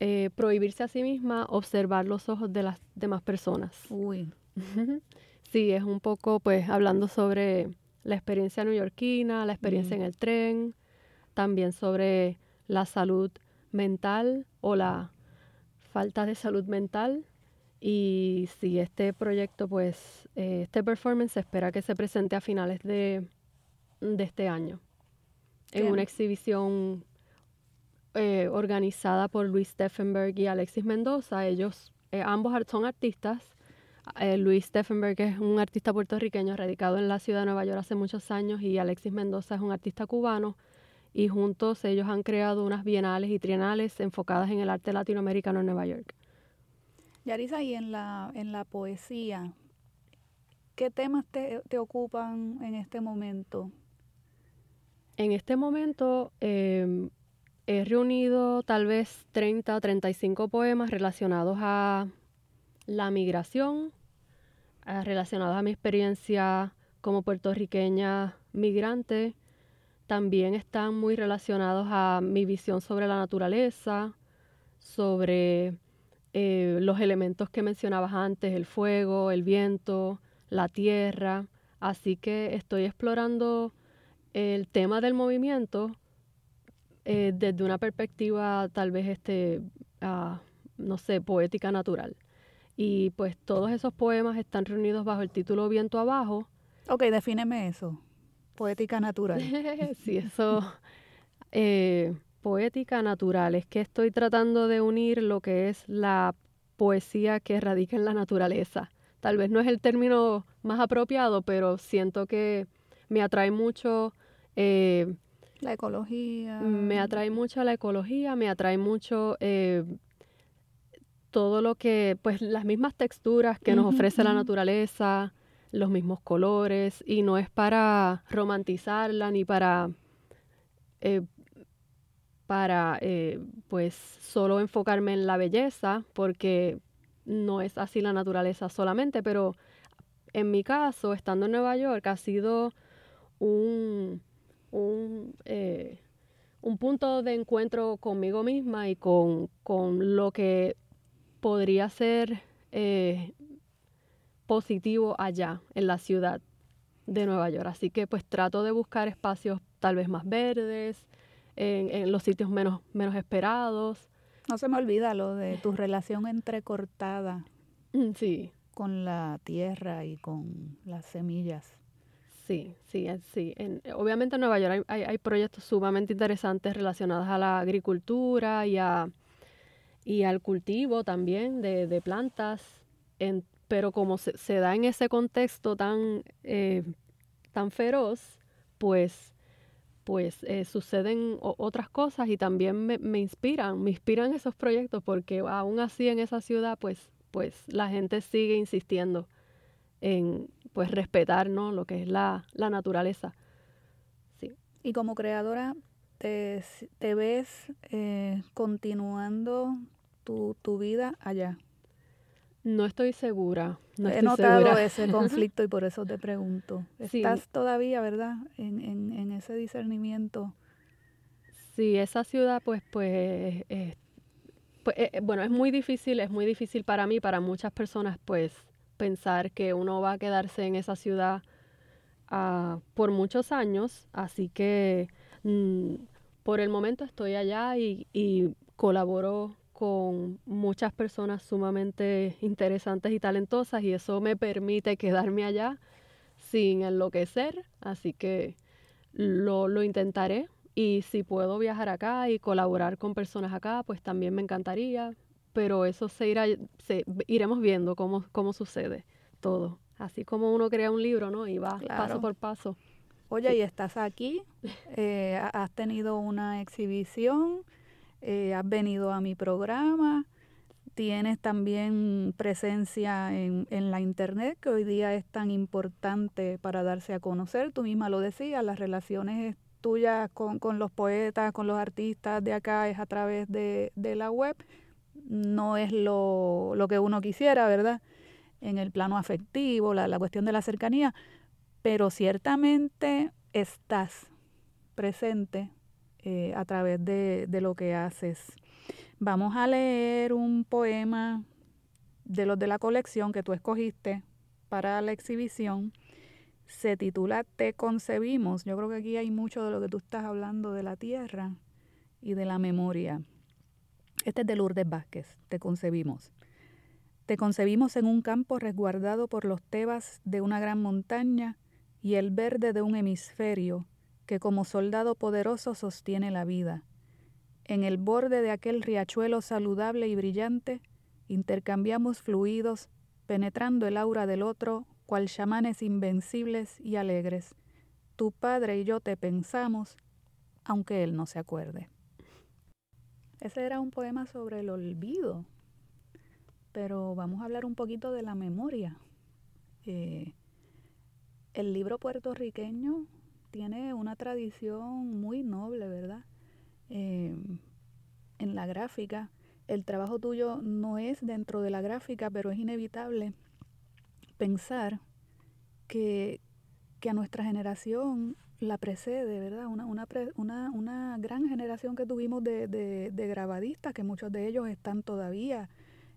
eh, prohibirse a sí misma observar los ojos de las demás personas. Uy. sí, es un poco, pues, hablando sobre la experiencia neoyorquina, la experiencia en el tren, también sobre la salud mental o la falta de salud mental. Y si este proyecto, pues, eh, este performance se espera que se presente a finales de, de este año en una exhibición eh, organizada por Luis Steffenberg y Alexis Mendoza. Ellos eh, ambos son artistas. Eh, Luis Steffenberg es un artista puertorriqueño radicado en la ciudad de Nueva York hace muchos años y Alexis Mendoza es un artista cubano y juntos ellos han creado unas bienales y trienales enfocadas en el arte latinoamericano en Nueva York. Yarisa, y en la, en la poesía, ¿qué temas te, te ocupan en este momento? En este momento eh, he reunido tal vez 30 o 35 poemas relacionados a la migración, relacionados a mi experiencia como puertorriqueña migrante. También están muy relacionados a mi visión sobre la naturaleza, sobre eh, los elementos que mencionabas antes, el fuego, el viento, la tierra. Así que estoy explorando el tema del movimiento eh, desde una perspectiva tal vez, este, ah, no sé, poética natural. Y pues todos esos poemas están reunidos bajo el título Viento Abajo. Ok, defíneme eso. Poética natural. sí, eso. Eh, poética natural. Es que estoy tratando de unir lo que es la poesía que radica en la naturaleza. Tal vez no es el término más apropiado, pero siento que me atrae mucho eh, la ecología. Me atrae mucho la ecología, me atrae mucho eh, todo lo que, pues las mismas texturas que nos ofrece la naturaleza, los mismos colores, y no es para romantizarla ni para, eh, para eh, pues solo enfocarme en la belleza, porque no es así la naturaleza solamente, pero en mi caso, estando en Nueva York, ha sido un un, eh, un punto de encuentro conmigo misma y con, lo que podría ser eh, positivo allá en la ciudad de Nueva York. Así que pues trato de buscar espacios tal vez más verdes, en, los sitios menos, menos esperados. No se me olvida lo de tu relación entrecortada mm, sí. con la tierra y con las semillas. Sí, sí, sí. En, obviamente en Nueva York hay, proyectos sumamente interesantes relacionados a la agricultura y, y al cultivo también de, plantas, pero como se, da en ese contexto tan, eh, tan feroz, pues pues eh, suceden otras cosas y también me, me, inspiran, me inspiran esos proyectos porque aún así en esa ciudad pues, pues la gente sigue insistiendo en pues respetar ¿no? lo que es la, la naturaleza. Sí. Y como creadora, ¿te, te ves eh, continuando tu, tu vida allá? No estoy segura. No He notado ese conflicto y por eso te pregunto. ¿Estás todavía, verdad, en, en, en, ese discernimiento? Sí, esa ciudad, pues, pues, pues eh, bueno, es muy difícil, es muy difícil para mí, para muchas personas, pues, pensar que uno va a quedarse en esa ciudad uh, por muchos años. Así que mm, por el momento estoy allá y, y colaboro con muchas personas sumamente interesantes y talentosas y eso me permite quedarme allá sin enloquecer, así que lo, lo, intentaré y si puedo viajar acá y colaborar con personas acá, pues también me encantaría, pero eso se irá, se, iremos viendo cómo, cómo sucede todo, así como uno crea un libro, ¿no? Y va paso por paso. Oye, y estás aquí, eh, has tenido una exhibición, eh, has venido a mi programa, tienes también presencia en, en, la internet, que hoy día es tan importante para darse a conocer. Tú misma lo decías, las relaciones tuyas con, con los poetas, con los artistas de acá es a través de, de la web. No es lo, lo, que uno quisiera, ¿verdad? En el plano afectivo, la, la cuestión de la cercanía, pero ciertamente estás presente eh, a través de, de, lo que haces. Vamos a leer un poema de los de la colección que tú escogiste para la exhibición. Se titula Te concebimos. Yo creo que aquí hay mucho de lo que tú estás hablando de la tierra y de la memoria. Este es de Lourdes Vázquez. Te concebimos. Te concebimos en un campo resguardado por los tebas de una gran montaña y el verde de un hemisferio que como soldado poderoso sostiene la vida. En el borde de aquel riachuelo saludable y brillante, intercambiamos fluidos, penetrando el aura del otro, cual chamanes invencibles y alegres. Tu padre y yo te pensamos, aunque él no se acuerde. Ese era un poema sobre el olvido, pero vamos a hablar un poquito de la memoria. Eh, el libro puertorriqueño tiene una tradición muy noble, ¿verdad? Eh, en la gráfica. El trabajo tuyo no es dentro de la gráfica, pero es inevitable pensar que, que a nuestra generación la precede, ¿verdad? Una, una, una, una gran generación que tuvimos de, de, de, grabadistas, que muchos de ellos están todavía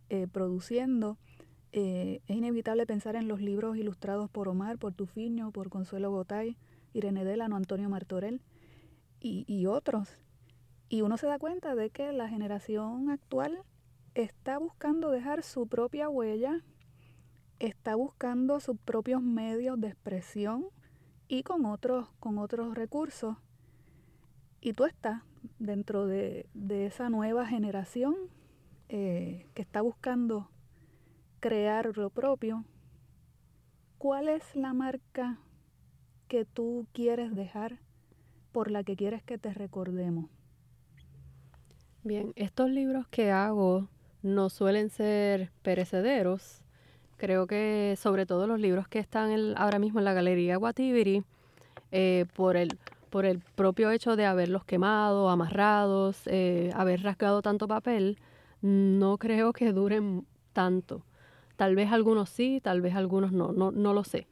eh, produciendo. Eh, es inevitable pensar en los libros ilustrados por Omar, por Tufiño, por Consuelo Gotay, Irene Delano, Antonio Martorell y, y otros. Y uno se da cuenta de que la generación actual está buscando dejar su propia huella, está buscando sus propios medios de expresión y con otros, con otros recursos. Y tú estás dentro de, de esa nueva generación eh, que está buscando crear lo propio. ¿Cuál es la marca que tú quieres dejar, por la que quieres que te recordemos? Bien, estos libros que hago no suelen ser perecederos. Creo que sobre todo los libros que están ahora mismo en la Galería Guatibiri, eh, por, el, por el propio hecho de haberlos quemado, amarrados, eh, haber rasgado tanto papel, no creo que duren tanto. Tal vez algunos sí, tal vez algunos no, no, no lo sé.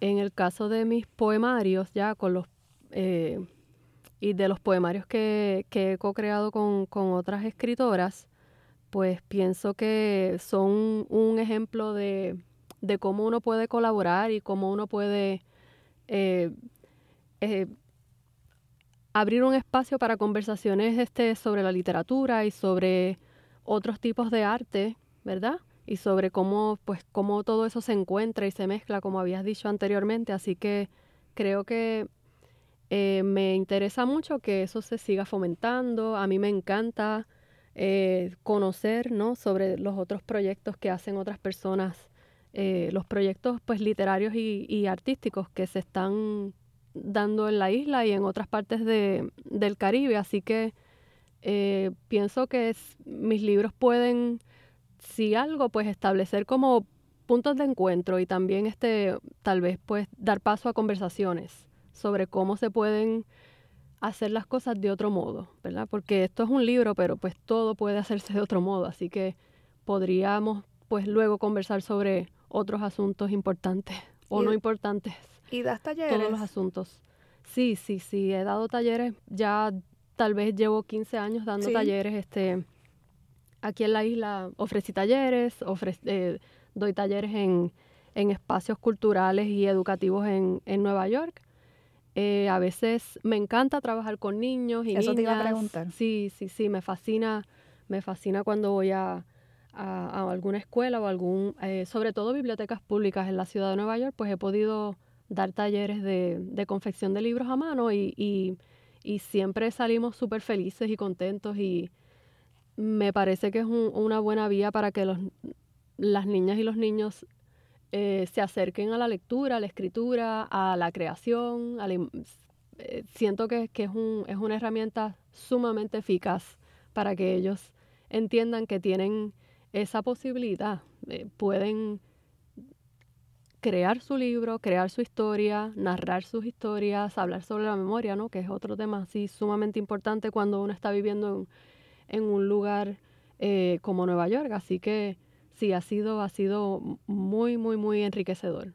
En el caso de mis poemarios, ya con los... Eh, y de los poemarios que, que he co-creado con, con, otras escritoras, pues pienso que son un ejemplo de, de cómo uno puede colaborar y cómo uno puede eh, eh, abrir un espacio para conversaciones este, sobre la literatura y sobre otros tipos de arte, ¿verdad? Y sobre cómo, pues, cómo todo eso se encuentra y se mezcla, como habías dicho anteriormente. Así que creo que eh, me interesa mucho que eso se siga fomentando. A mí me encanta eh, conocer ¿no? sobre los otros proyectos que hacen otras personas, eh, los proyectos pues, literarios y, artísticos que se están dando en la isla y en otras partes de, del Caribe, así que pienso que mis libros pueden, si algo, pues establecer como puntos de encuentro y también este, tal vez pues dar paso a conversaciones sobre cómo se pueden hacer las cosas de otro modo, ¿verdad? Porque esto es un libro, pero pues todo puede hacerse de otro modo, así que podríamos pues luego conversar sobre otros asuntos importantes o no importantes. ¿Y das talleres? Todos los asuntos. Sí, sí, sí, he dado talleres, ya tal vez llevo 15 años dando talleres, este, aquí en la isla ofrecí talleres, eh, doy talleres en, en, espacios culturales y educativos en, en Nueva York eh, a veces me encanta trabajar con niños y Eso te iba a preguntar. Sí, sí, sí, me fascina, me fascina cuando voy a, alguna escuela o algún, eh, sobre todo bibliotecas públicas en la ciudad de Nueva York, pues he podido dar talleres de, confección de libros a mano y, siempre salimos súper felices y contentos y me parece que es una buena vía para que los, las niñas y los niños eh, se acerquen a la lectura, a la escritura, a la creación. Eh, siento que, es, un, es una herramienta sumamente eficaz para que ellos entiendan que tienen esa posibilidad. Eh, pueden crear su libro, crear su historia, narrar sus historias, hablar sobre la memoria, ¿no? que es otro tema así sumamente importante cuando uno está viviendo en, un lugar como Nueva York. Así que sí, ha sido, ha sido muy, muy, muy enriquecedor.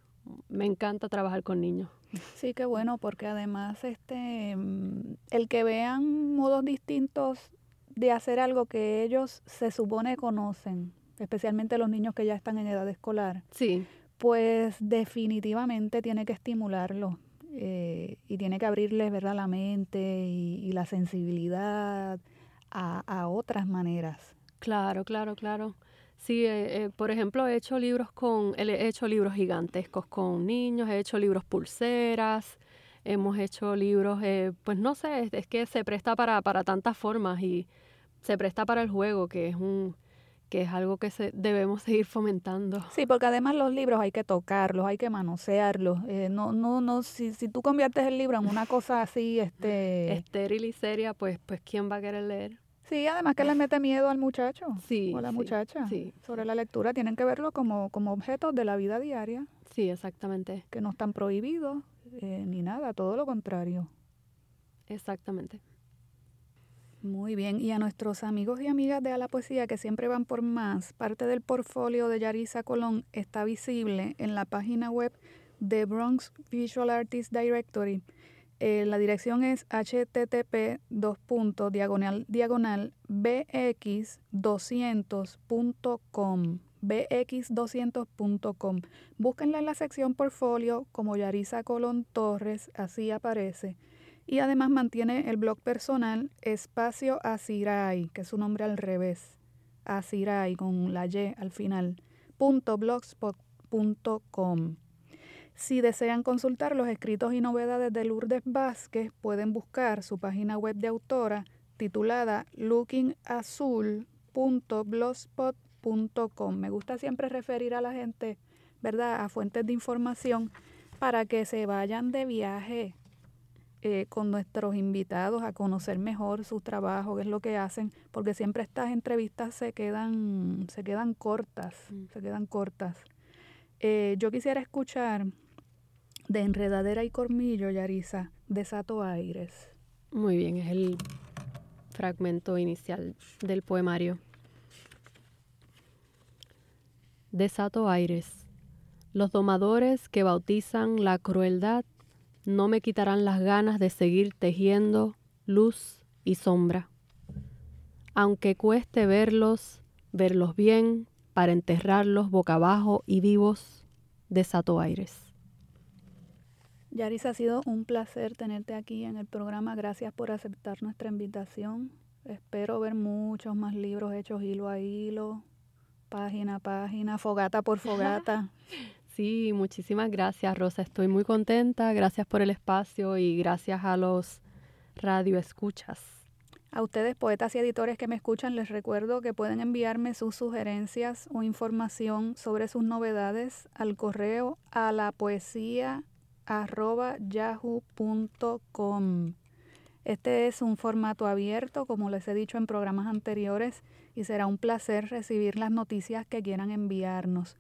Me encanta trabajar con niños. Sí, qué bueno, porque además este mm, el que vean modos distintos de hacer algo que ellos se supone conocen, especialmente los niños que ya están en edad escolar. Sí. Pues definitivamente tiene que estimularlo eh, y tiene que abrirles ¿verdad? la mente y, la sensibilidad a, a, otras maneras. Claro, claro, claro. Sí, eh, eh, por ejemplo, he hecho libros con, he hecho libros gigantescos con niños, he hecho libros pulseras, hemos hecho libros, eh, pues no sé, es, que se presta para, para tantas formas y se presta para el juego, que es un que es algo que se, debemos seguir fomentando. Sí, porque además los libros hay que tocarlos, hay que manosearlos. no, no, no, si, si tú conviertes el libro en una cosa así, este... Estéril y seria, pues, pues ¿quién va a querer leer? Sí, además que le mete miedo al muchacho sí, o a la muchacha sí, sobre la lectura. Tienen que verlo como, como objetos de la vida diaria. Sí, exactamente. Que no están prohibidos eh, ni nada, todo lo contrario. Exactamente. Muy bien, y a nuestros amigos y amigas de A la Poesía que siempre van por más, parte del portfolio de Yarisa Colón está visible en la página web de Bronx Visual Artist Directory eh, la dirección es http diagonal diagonal bx200.com bx200.com. Búsquenla en la sección portfolio como Yarisa Colón Torres, así aparece. Y además mantiene el blog personal Espacio Asirai, que es su nombre al revés. Asirai con la Y al final. blogspot.com. Si desean consultar los escritos y novedades de Lourdes Vázquez, pueden buscar su página web de autora titulada lookingazul.blogspot.com. Me gusta siempre referir a la gente, ¿verdad?, a fuentes de información para que se vayan de viaje eh, con nuestros invitados a conocer mejor su trabajo, qué es lo que hacen, porque siempre estas entrevistas se quedan, se quedan cortas, mm. se quedan cortas. Eh, yo quisiera escuchar de Enredadera y Cormillo, Yarisa, Desato Aires. Muy bien, es el fragmento inicial del poemario. Desato aires. Los domadores que bautizan la crueldad no me quitarán las ganas de seguir tejiendo luz y sombra. Aunque cueste verlos, verlos bien, para enterrarlos boca abajo y vivos, desato aires. Yaris, ha sido un placer tenerte aquí en el programa. Gracias por aceptar nuestra invitación. Espero ver muchos más libros hechos hilo a hilo, página a página, fogata por fogata. Sí, muchísimas gracias, Rosa. Estoy muy contenta. Gracias por el espacio y gracias a los radioescuchas. A ustedes, poetas y editores que me escuchan, les recuerdo que pueden enviarme sus sugerencias o información sobre sus novedades al correo a la poesía yahoo.com. Este es un formato abierto, como les he dicho en programas anteriores, y será un placer recibir las noticias que quieran enviarnos.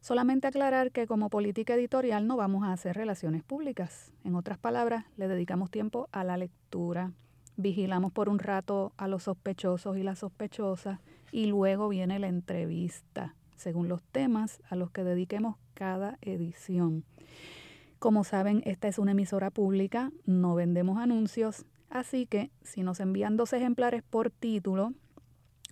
Solamente aclarar que como política editorial no vamos a hacer relaciones públicas. En otras palabras, le dedicamos tiempo a la lectura, vigilamos por un rato a los sospechosos y las sospechosas y luego viene la entrevista, según los temas a los que dediquemos cada edición. Como saben, esta es una emisora pública, no vendemos anuncios, así que si nos envían dos ejemplares por título,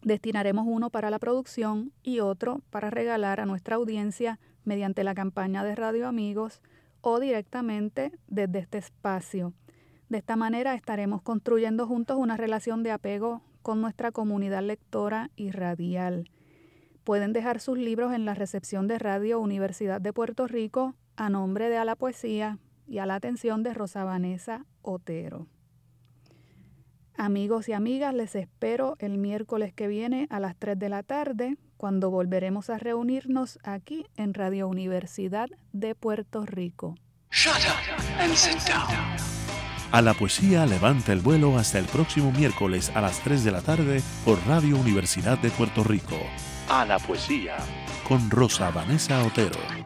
Destinaremos uno para la producción y otro para regalar a nuestra audiencia mediante la campaña de Radio Amigos o directamente desde este espacio. De esta manera estaremos construyendo juntos una relación de apego con nuestra comunidad lectora y radial. Pueden dejar sus libros en la recepción de Radio Universidad de Puerto Rico a nombre de A la Poesía y a la atención de Rosa Vanessa Otero. Amigos y amigas, les espero el miércoles que viene a las 3 de la tarde, cuando volveremos a reunirnos aquí en Radio Universidad de Puerto Rico. A la poesía levanta el vuelo hasta el próximo miércoles a las 3 de la tarde por Radio Universidad de Puerto Rico. A la poesía. Con Rosa Vanessa Otero.